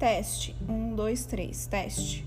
Teste. Um, dois, três. Teste.